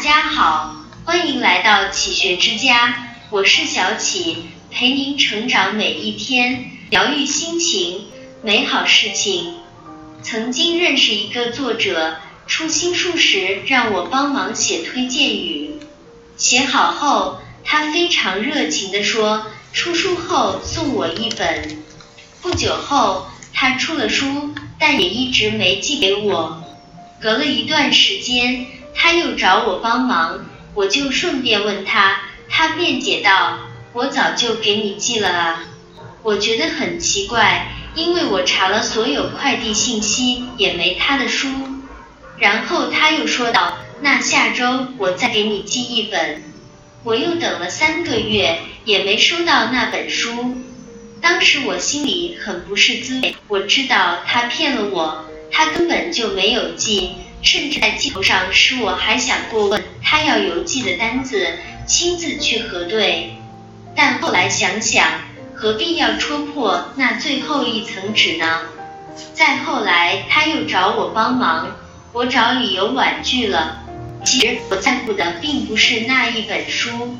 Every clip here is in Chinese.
家好，欢迎来到启学之家，我是小启，陪您成长每一天，疗愈心情，美好事情。曾经认识一个作者，出新书时让我帮忙写推荐语，写好后，他非常热情地说，出书后送我一本。不久后，他出了书，但也一直没寄给我。隔了一段时间，他又找我帮忙，我就顺便问他，他辩解道：“我早就给你寄了啊。”我觉得很奇怪。因为我查了所有快递信息，也没他的书。然后他又说道：“那下周我再给你寄一本。”我又等了三个月，也没收到那本书。当时我心里很不是滋味。我知道他骗了我，他根本就没有寄，甚至在寄头上时，我还想过问他要邮寄的单子，亲自去核对。但后来想想。何必要戳破那最后一层纸呢？再后来，他又找我帮忙，我找理由婉拒了。其实我在乎的并不是那一本书。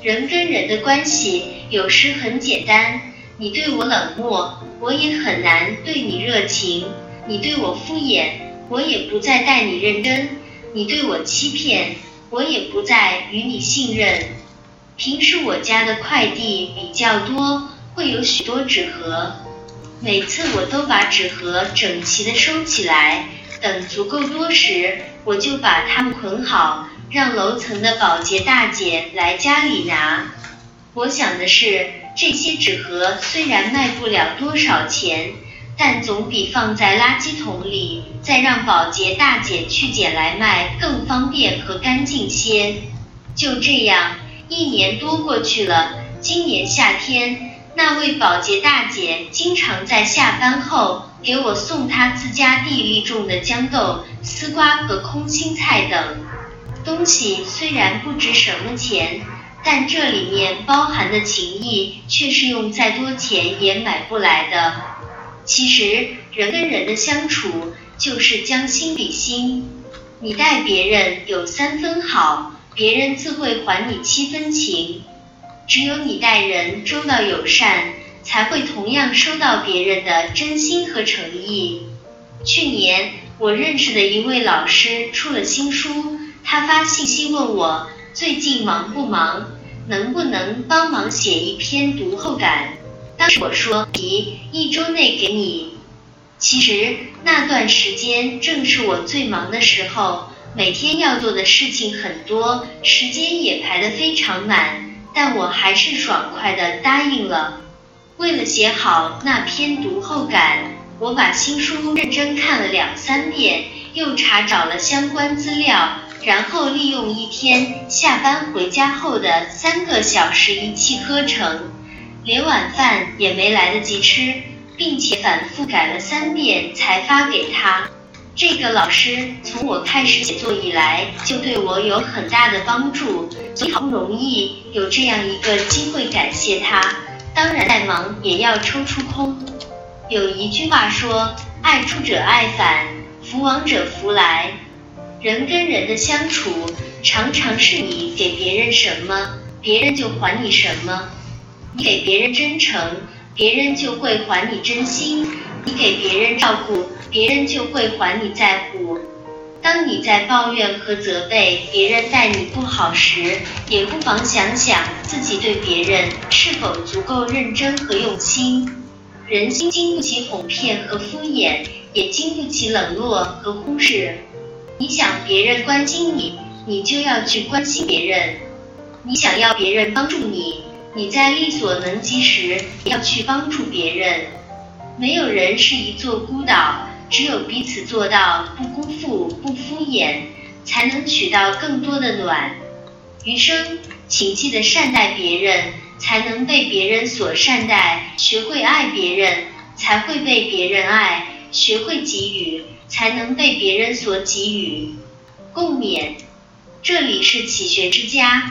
人跟人的关系有时很简单，你对我冷漠，我也很难对你热情；你对我敷衍，我也不再待你认真；你对我欺骗，我也不再与你信任。平时我家的快递比较多。会有许多纸盒，每次我都把纸盒整齐的收起来，等足够多时，我就把它们捆好，让楼层的保洁大姐来家里拿。我想的是，这些纸盒虽然卖不了多少钱，但总比放在垃圾桶里再让保洁大姐去捡来卖更方便和干净些。就这样，一年多过去了，今年夏天。那位保洁大姐经常在下班后给我送她自家地里种的豇豆、丝瓜和空心菜等东西。虽然不值什么钱，但这里面包含的情谊却是用再多钱也买不来的。其实人跟人的相处就是将心比心，你待别人有三分好，别人自会还你七分情。只有你待人周到友善，才会同样收到别人的真心和诚意。去年我认识的一位老师出了新书，他发信息问我最近忙不忙，能不能帮忙写一篇读后感。当时我说，一一周内给你。其实那段时间正是我最忙的时候，每天要做的事情很多，时间也排得非常满。但我还是爽快的答应了。为了写好那篇读后感，我把新书认真看了两三遍，又查找了相关资料，然后利用一天下班回家后的三个小时一气呵成，连晚饭也没来得及吃，并且反复改了三遍才发给他。这个老师从我开始写作以来，就对我有很大的帮助，所以好不容易有这样一个机会感谢他。当然再忙也要抽出空。有一句话说：“爱出者爱返，福往者福来。”人跟人的相处，常常是你给别人什么，别人就还你什么。你给别人真诚，别人就会还你真心；你给别人照顾。别人就会还你在乎。当你在抱怨和责备别人待你不好时，也不妨想想自己对别人是否足够认真和用心。人心经不起哄骗和敷衍，也经不起冷落和忽视。你想别人关心你，你就要去关心别人；你想要别人帮助你，你在力所能及时要去帮助别人。没有人是一座孤岛。只有彼此做到不辜负、不敷衍，才能取到更多的暖。余生，请记得善待别人，才能被别人所善待；学会爱别人，才会被别人爱；学会给予，才能被别人所给予。共勉。这里是启学之家，